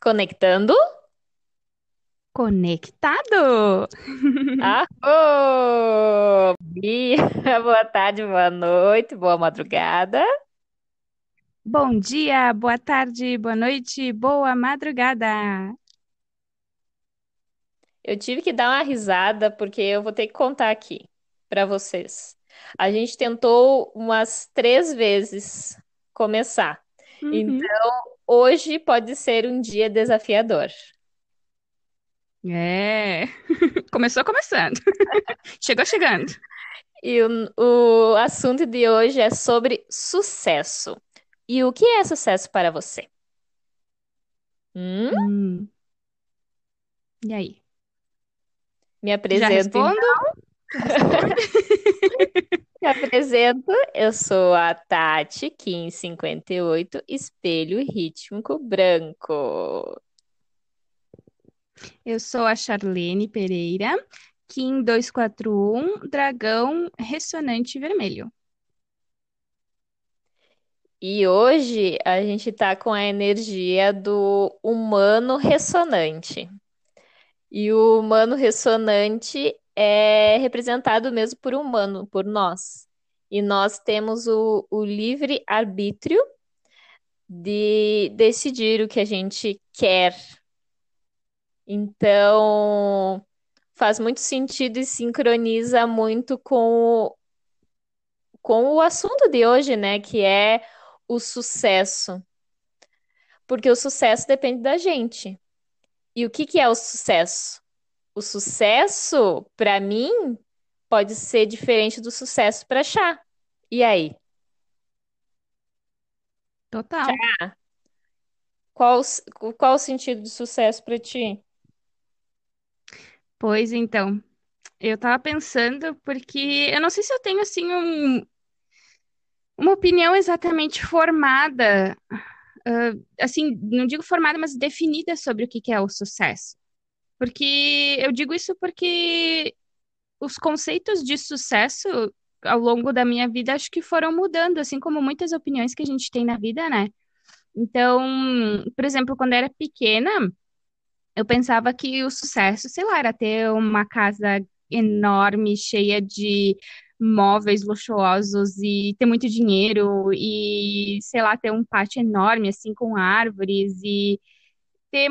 Conectando? Conectado! Arro! Bia, boa tarde, boa noite, boa madrugada. Bom dia, boa tarde, boa noite, boa madrugada. Eu tive que dar uma risada porque eu vou ter que contar aqui para vocês. A gente tentou umas três vezes começar. Uhum. Então, hoje pode ser um dia desafiador. É, começou começando. Chegou chegando. E o, o assunto de hoje é sobre sucesso. E o que é sucesso para você? Hum? Hum, e aí? Me Já apresento, então. respondo? Me apresento. Eu sou a Tati, Kim 58, espelho rítmico branco. Eu sou a Charlene Pereira, Kim 241, dragão ressonante vermelho. E hoje a gente tá com a energia do humano ressonante. E o humano ressonante é representado mesmo por humano, por nós. E nós temos o, o livre arbítrio de decidir o que a gente quer. Então, faz muito sentido e sincroniza muito com o, com o assunto de hoje, né? Que é o sucesso. Porque o sucesso depende da gente. E o que que é o sucesso? O sucesso, para mim, pode ser diferente do sucesso para Chá. E aí? Total. Qual, o- qual o sentido de sucesso para ti? Pois então, eu tava pensando porque eu não sei se eu tenho assim um- uma opinião exatamente formada ah, assim, não digo formada, mas definida sobre o que que é o sucesso. Porque eu digo isso porque os conceitos de sucesso ao longo da minha vida acho que foram mudando, assim como muitas opiniões que a gente tem na vida, né? Então, por exemplo, quando eu era pequena, eu pensava que o sucesso, sei lá, era ter uma casa enorme, cheia de móveis luxuosos e ter muito dinheiro e, sei lá, ter um pátio enorme, assim, com árvores e ter,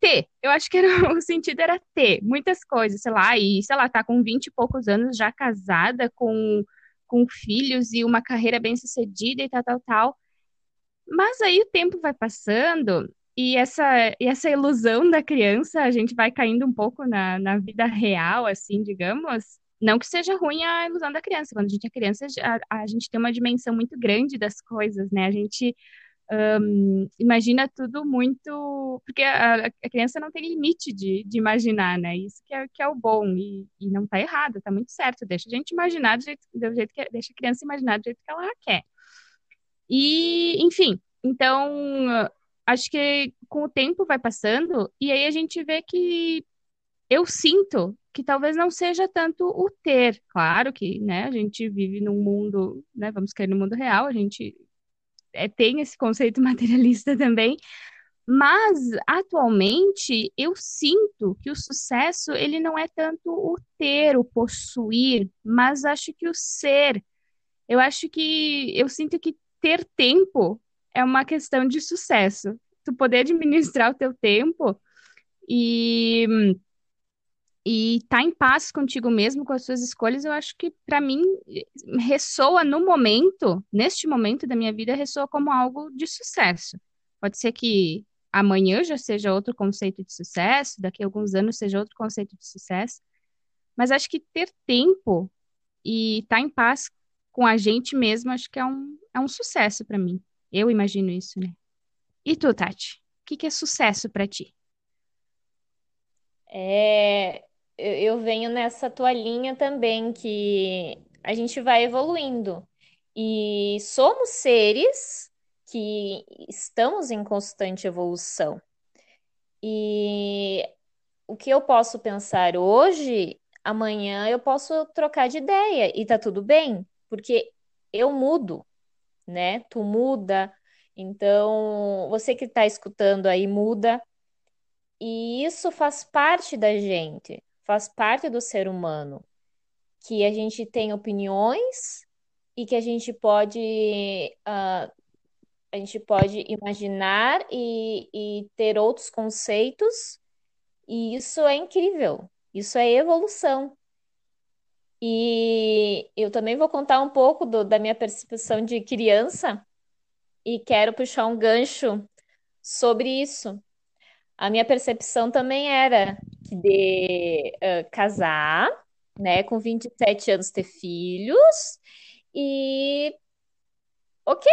ter. Eu acho que era, o sentido era ter muitas coisas, sei lá, e, sei lá, tá com 20 e poucos anos já casada, com, com filhos e uma carreira bem-sucedida e tal, tal, tal. Mas aí o tempo vai passando e essa, e essa ilusão da criança, a gente vai caindo um pouco na, na vida real, assim, digamos. Não que seja ruim a ilusão da criança. Quando a gente é criança, a, a gente tem uma dimensão muito grande das coisas, né? A gente hum, imagina tudo muito. Porque a, a criança não tem limite de, de imaginar, né? Isso que é, que é o bom. E, e não tá errado, tá muito certo. Deixa a gente imaginar do jeito, do jeito que. Deixa a criança imaginar do jeito que ela quer. E, enfim, então, acho que com o tempo vai passando, e aí a gente vê que eu sinto que talvez não seja tanto o ter. Claro que, né, a gente vive num mundo, né, vamos cair no mundo real, a gente é, tem esse conceito materialista também, mas atualmente eu sinto que o sucesso ele não é tanto o ter, o possuir, mas acho que o ser. Eu acho que eu sinto que ter tempo é uma questão de sucesso. Tu poder administrar o teu tempo e e tá em paz contigo mesmo, com as suas escolhas, eu acho que para mim ressoa no momento, neste momento da minha vida, ressoa como algo de sucesso. Pode ser que amanhã já seja outro conceito de sucesso, daqui a alguns anos seja outro conceito de sucesso, mas acho que ter tempo e estar tá em paz com a gente mesmo, acho que é um, é um sucesso para mim. Eu imagino isso, né? E tu, Tati? O que que é sucesso para ti? É, eu venho nessa tua linha também, que a gente vai evoluindo. E somos seres que estamos em constante evolução. E o que eu posso pensar hoje, amanhã eu posso trocar de ideia e tá tudo bem, porque eu mudo, né? Tu muda. Então, você que está escutando aí muda. e isso faz parte da gente, faz parte do ser humano, que a gente tem opiniões e que a gente pode, uh, a gente pode imaginar e, e ter outros conceitos, e isso é incrível, isso é evolução. E eu também vou contar um pouco do, da minha percepção de criança e quero puxar um gancho sobre isso. A minha percepção também era de uh, casar, né, com 27 anos ter filhos e ok,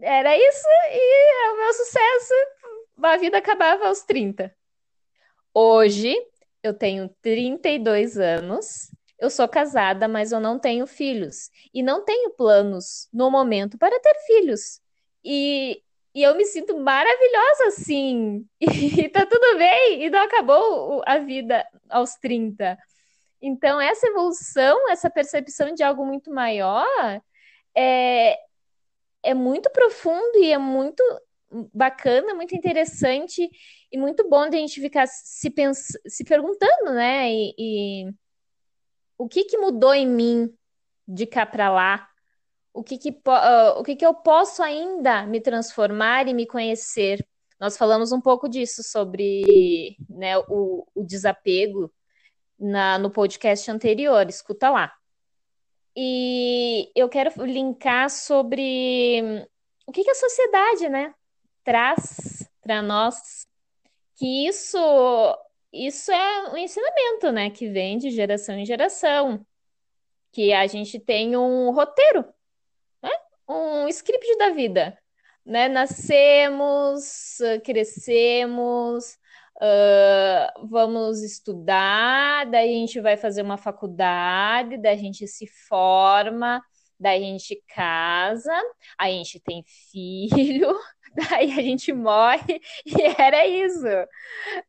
era isso e é o meu sucesso. A vida acabava aos 30. Hoje eu tenho 32 anos eu sou casada, mas eu não tenho filhos. E não tenho planos no momento para ter filhos. E, e eu me sinto maravilhosa assim. E tá tudo bem. E não acabou a vida aos 30. Então, essa evolução, essa percepção de algo muito maior é, é muito profundo e é muito bacana, muito interessante e muito bom de a gente ficar se, pens se perguntando, né? E, e o que que mudou em mim de cá para lá? O que que, uh, o que que eu posso ainda me transformar e me conhecer? Nós falamos um pouco disso sobre né, o, o desapego na, no podcast anterior, escuta lá. E eu quero linkar sobre o que, que a sociedade né, traz para nós, que isso isso é um ensinamento, né, que vem de geração em geração, que a gente tem um roteiro, um script da vida, né, nascemos, crescemos, uh, vamos estudar, daí a gente vai fazer uma faculdade, daí a gente se forma, daí a gente casa, a gente tem filho, daí a gente morre, e era isso.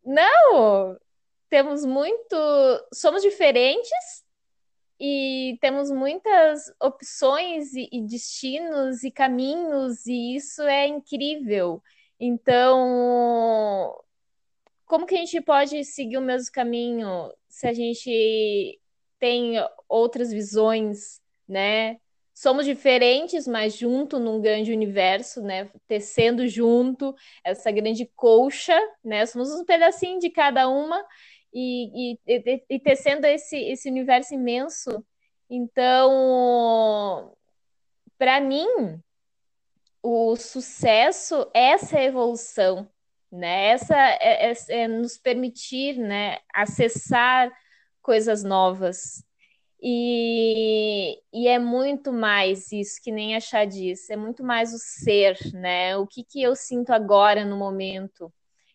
Não! Temos muito. Somos diferentes e temos muitas opções e, e destinos e caminhos, e isso é incrível. Então, como que a gente pode seguir o mesmo caminho se a gente tem outras visões, né? somos diferentes, mas junto num grande universo, né? Tecendo junto essa grande colcha, né? Somos um pedacinho de cada uma e, e, e, tecendo esse, esse universo imenso. Então, para mim, o sucesso é essa evolução, né? Essa é, é, é nos permitir, né? Acessar coisas novas. E, e é muito mais isso, que nem achar disso, é muito mais o ser, né? O que, que eu sinto agora no momento.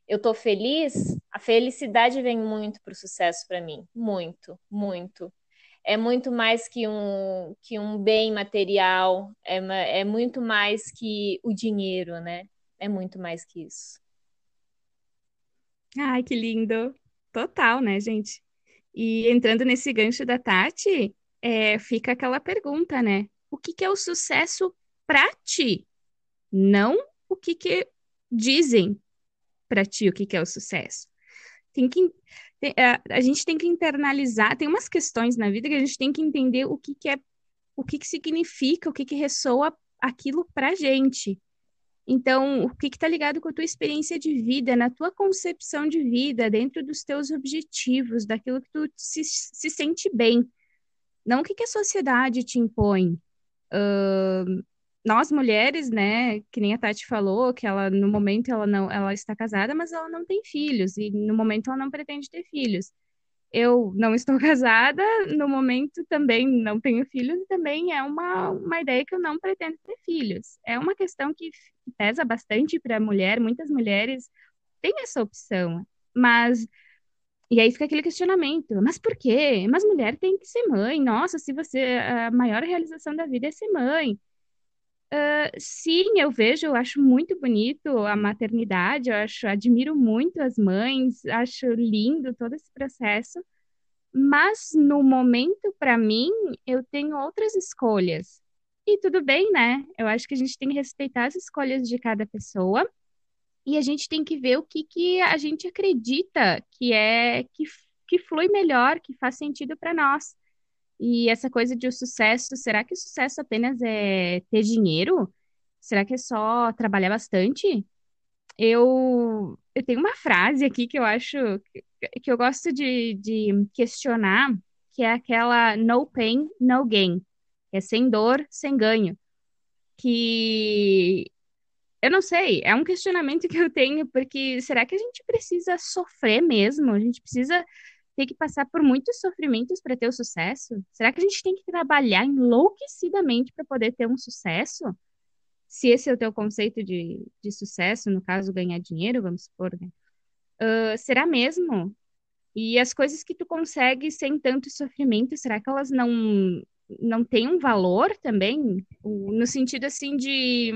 Eu tô feliz, a felicidade vem muito para o sucesso para mim, muito, muito. É muito mais que um, que um bem material, é, é muito mais que o dinheiro, né? É muito mais que isso. Ai, que lindo! Total, né, gente? E entrando nesse gancho da Tati, é, fica aquela pergunta, né? O que, que é o sucesso para ti? Não o que, que dizem para ti o que, que é o sucesso. Tem que, tem, a, gente tem que internalizar, tem umas questões na vida que a gente tem que entender o que, que é, o que, que significa, o que, que ressoa aquilo pra gente. Então, o que está ligado com a tua experiência de vida, na tua concepção de vida, dentro dos teus objetivos, daquilo que tu se, se sente bem. Não o que, que a sociedade te impõe. Uh, nós mulheres, né, que nem a Tati falou, que ela no momento ela não, ela está casada, mas ela não tem filhos e no momento ela não pretende ter filhos eu não estou casada, no momento também não tenho filhos, e também é uma, uma ideia que eu não pretendo ter filhos. É uma questão que pesa bastante para a mulher, muitas mulheres têm essa opção, mas. E aí fica aquele questionamento, mas por quê? Mas mulher tem que ser mãe. Nossa, se você. A maior realização da vida é ser mãe. Uh, sim, eu vejo, eu acho muito bonito a maternidade, eu acho, admiro muito as mães, acho lindo todo esse processo, mas no momento, para mim, eu tenho outras escolhas. E tudo bem, né? Eu acho que a gente tem que respeitar as escolhas de cada pessoa, e a gente tem que ver o que, que a gente acredita que é que, que flui melhor, que faz sentido para nós. E essa coisa de o sucesso, será que o sucesso apenas é ter dinheiro? Será que é só trabalhar bastante? Eu, eu tenho uma frase aqui que eu acho que, eu gosto de, de questionar, que é aquela no pain, no gain. É sem dor, sem ganho. Que eu não sei, é um questionamento que eu tenho, porque será que a gente precisa sofrer mesmo? A gente precisa ter que passar por muitos sofrimentos para ter o sucesso? Será que a gente tem que trabalhar enlouquecidamente para poder ter um sucesso? Se esse é o teu conceito de, de sucesso, no caso, ganhar dinheiro, vamos supor, né? Uh, será mesmo? E as coisas que tu consegue sem tanto sofrimento, será que elas não, não têm um valor também? No sentido, assim, de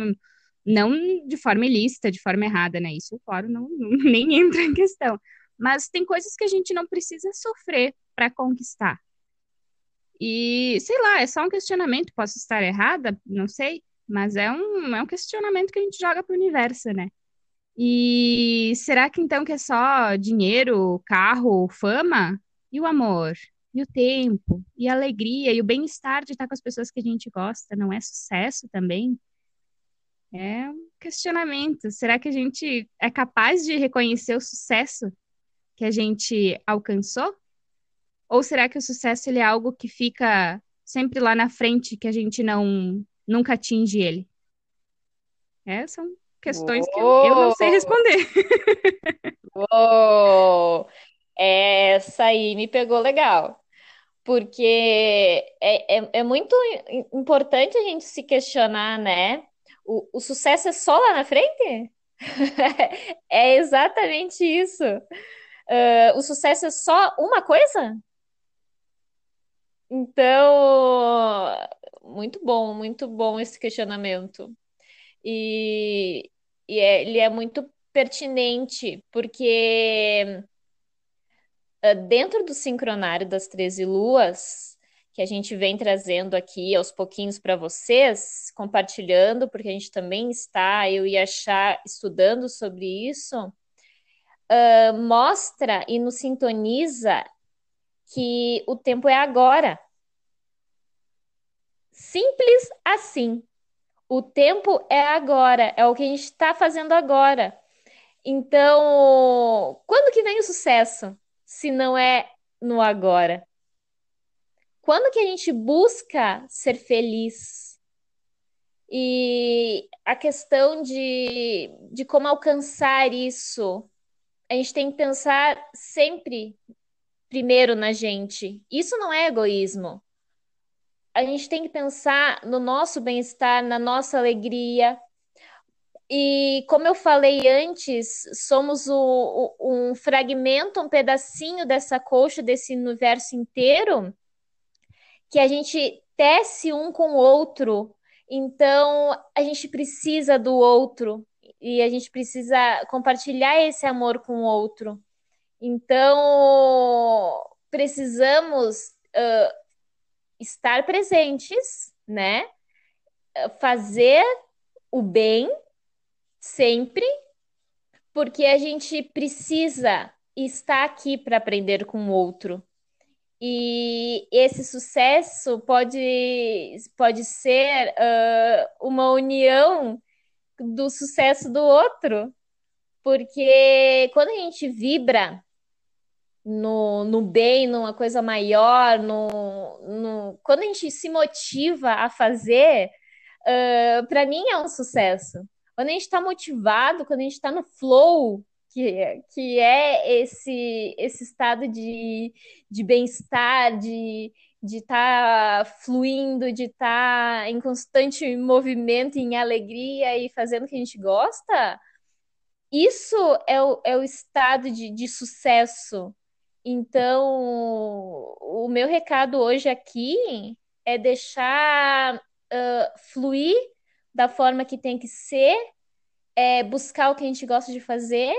não de forma ilícita, de forma errada, né? Isso, claro, não, nem entra em questão. Mas tem coisas que a gente não precisa sofrer para conquistar. E, sei lá, é só um questionamento, posso estar errada, não sei, mas é um, é um questionamento que a gente joga para o universo, né? E será que então que é só dinheiro, carro, fama? E o amor? E o tempo? E a alegria? E o bem-estar de estar com as pessoas que a gente gosta? Não é sucesso também? É um questionamento. Será que a gente é capaz de reconhecer o sucesso que a gente alcançou? Ou será que o sucesso ele é algo que fica sempre lá na frente, que a gente não nunca atinge ele? É, são questões que eu, não sei responder. Uou! Essa aí me pegou legal. Porque é, é, é muito importante a gente se questionar, né? O, o sucesso é só lá na frente? é exatamente isso. Uh, o sucesso é só uma coisa? Então, muito bom, muito bom esse questionamento. E, e é, ele é muito pertinente, porque uh, dentro do sincronário das 13 luas, que a gente vem trazendo aqui aos pouquinhos para vocês, compartilhando, porque a gente também está, eu e a Chá, estudando sobre isso, uh, mostra e nos sintoniza que o tempo é agora. Simples assim. O tempo é agora, é o que a gente está fazendo agora. Então, quando que vem o sucesso? Se não é no agora? quando que a gente busca ser feliz? E a questão de, de como alcançar isso, a gente tem que pensar sempre primeiro na gente. Isso não é egoísmo. A gente tem que pensar no nosso bem-estar, na nossa alegria. E como eu falei antes, somos o, o, um fragmento, um pedacinho dessa coxa, desse universo inteiro que a gente tece um com o outro. Então, a gente precisa do outro e a gente precisa compartilhar esse amor com o outro. Então, precisamos uh, estar presentes, né? Fazer o bem sempre, porque a gente precisa estar aqui para aprender com o outro. E esse sucesso pode, pode ser uh, uma união do sucesso do outro, porque quando a gente vibra no, no bem, numa coisa maior, no, no, quando a gente se motiva a fazer, uh, para mim é um sucesso. Quando a gente está motivado, quando a gente está no flow, que, que é esse, esse estado de, de bem-estar, de de estar tá fluindo, de estar tá em constante movimento, em alegria e fazendo o que a gente gosta, isso é o, é o estado de, de sucesso. Então, o meu recado hoje aqui é deixar uh, fluir da forma que tem que ser, é buscar o que a gente gosta de fazer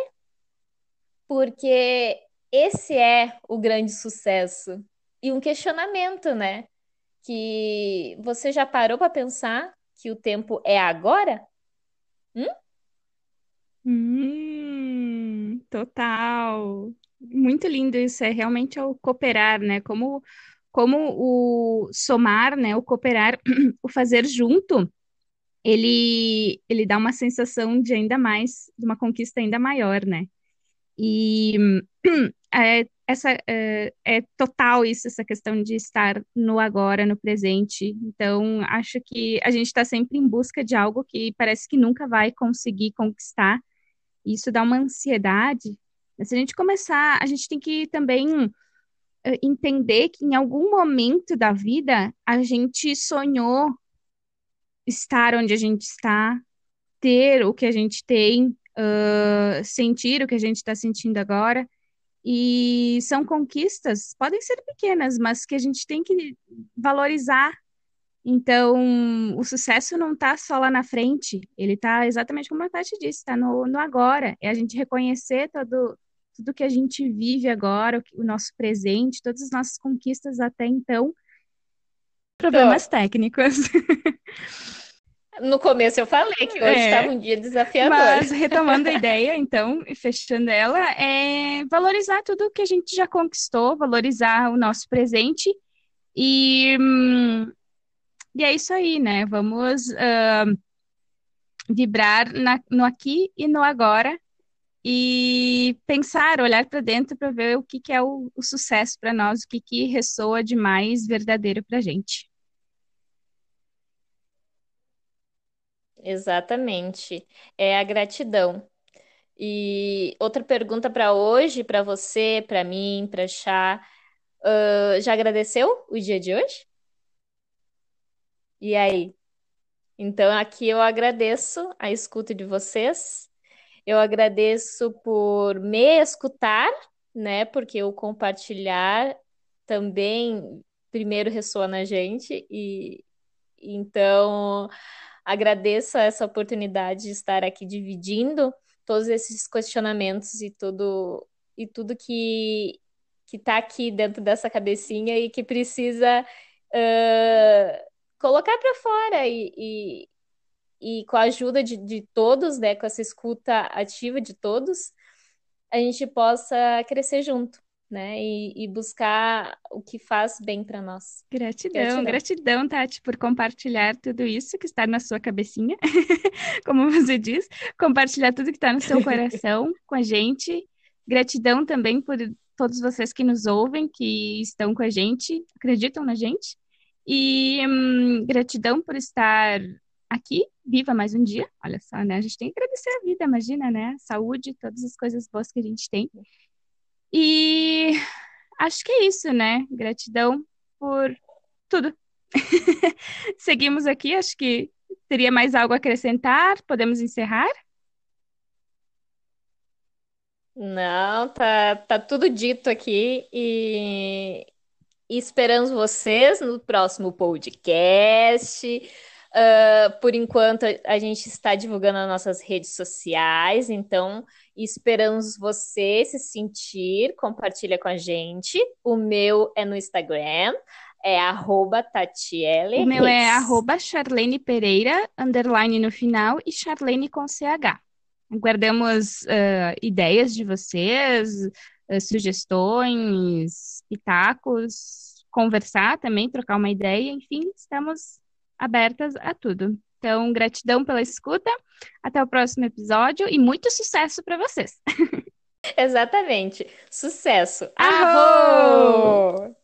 porque esse é o grande sucesso. E um questionamento, né? Que você já parou para pensar que o tempo é agora? Hum? Hum, Total. Muito lindo isso, é realmente o cooperar, né? Como, como o somar, né? O cooperar, o fazer junto, ele, ele dá uma sensação de ainda mais, de uma conquista ainda maior, né? E é, essa é, é, total isso, essa questão de estar no agora, no presente. Então, acho que a gente está sempre em busca de algo que parece que nunca vai conseguir conquistar. Isso dá uma ansiedade. Mas se a gente começar, a gente tem que também uh, entender que em algum momento da vida a gente sonhou estar onde a gente está, ter o que a gente tem, uh, sentir o que a gente está sentindo agora. E são conquistas, podem ser pequenas, mas que a gente tem que valorizar. Então, o sucesso não está só lá na frente, ele está exatamente como a Tati disse, está no, no agora. É a gente reconhecer todo, tudo que a gente vive agora, o, o nosso presente, todas as nossas conquistas até então. Problemas técnicos. No começo eu falei que hoje é, estava um dia desafiador. Mas retomando a ideia, então, e fechando ela, é valorizar tudo que a gente já conquistou, valorizar o nosso presente e, hum, e é isso aí, né? Vamos uh, vibrar na, no aqui e no agora e pensar, olhar para dentro para ver o que, que é o, o sucesso para nós, o que, que ressoa de mais verdadeiro para a gente. Exatamente. É a gratidão. E outra pergunta para hoje, para você, para mim, para Chá. Já agradeceu o dia de hoje? E aí? Então, aqui eu agradeço a escuta de vocês. Eu agradeço por me escutar, né? Porque o compartilhar também primeiro ressoa na gente e então agradeço essa oportunidade de estar aqui dividindo todos esses questionamentos e tudo e tudo que que está aqui dentro dessa cabecinha e que precisa uh, colocar para fora e, e, e, com a ajuda de, de todos, né, com essa escuta ativa de todos, a gente possa crescer junto né? E, e, buscar o que faz bem para nós. Gratidão, gratidão, gratidão, Tati, por compartilhar tudo isso que está na sua cabecinha, como você diz, compartilhar tudo que está no seu coração com a gente. Gratidão também por todos vocês que nos ouvem, que estão com a gente, acreditam na gente. E hum, gratidão por estar aqui, viva mais um dia. Olha só, né? A gente tem que agradecer a vida, imagina, né? Saúde, todas as coisas boas que a gente tem. E acho que é isso, né? Gratidão por tudo. Seguimos aqui, acho que teria mais algo a acrescentar. Podemos encerrar? Não, tá, tá tudo dito aqui e, e esperamos vocês no próximo podcast. Uh, por enquanto, a gente está divulgando nas nossas redes sociais, então esperamos você se sentir, compartilha com a gente. O meu é no Instagram, é arroba Tatiele. O meu é arroba Charlene Pereira, underline no final, e Charlene com CH. Aguardamos uh, ideias de vocês, uh, sugestões, pitacos, conversar também, trocar uma ideia, enfim, estamos abertas a tudo. Então, gratidão pela escuta. Até o próximo episódio e muito sucesso para vocês. Exatamente. Sucesso. Arro!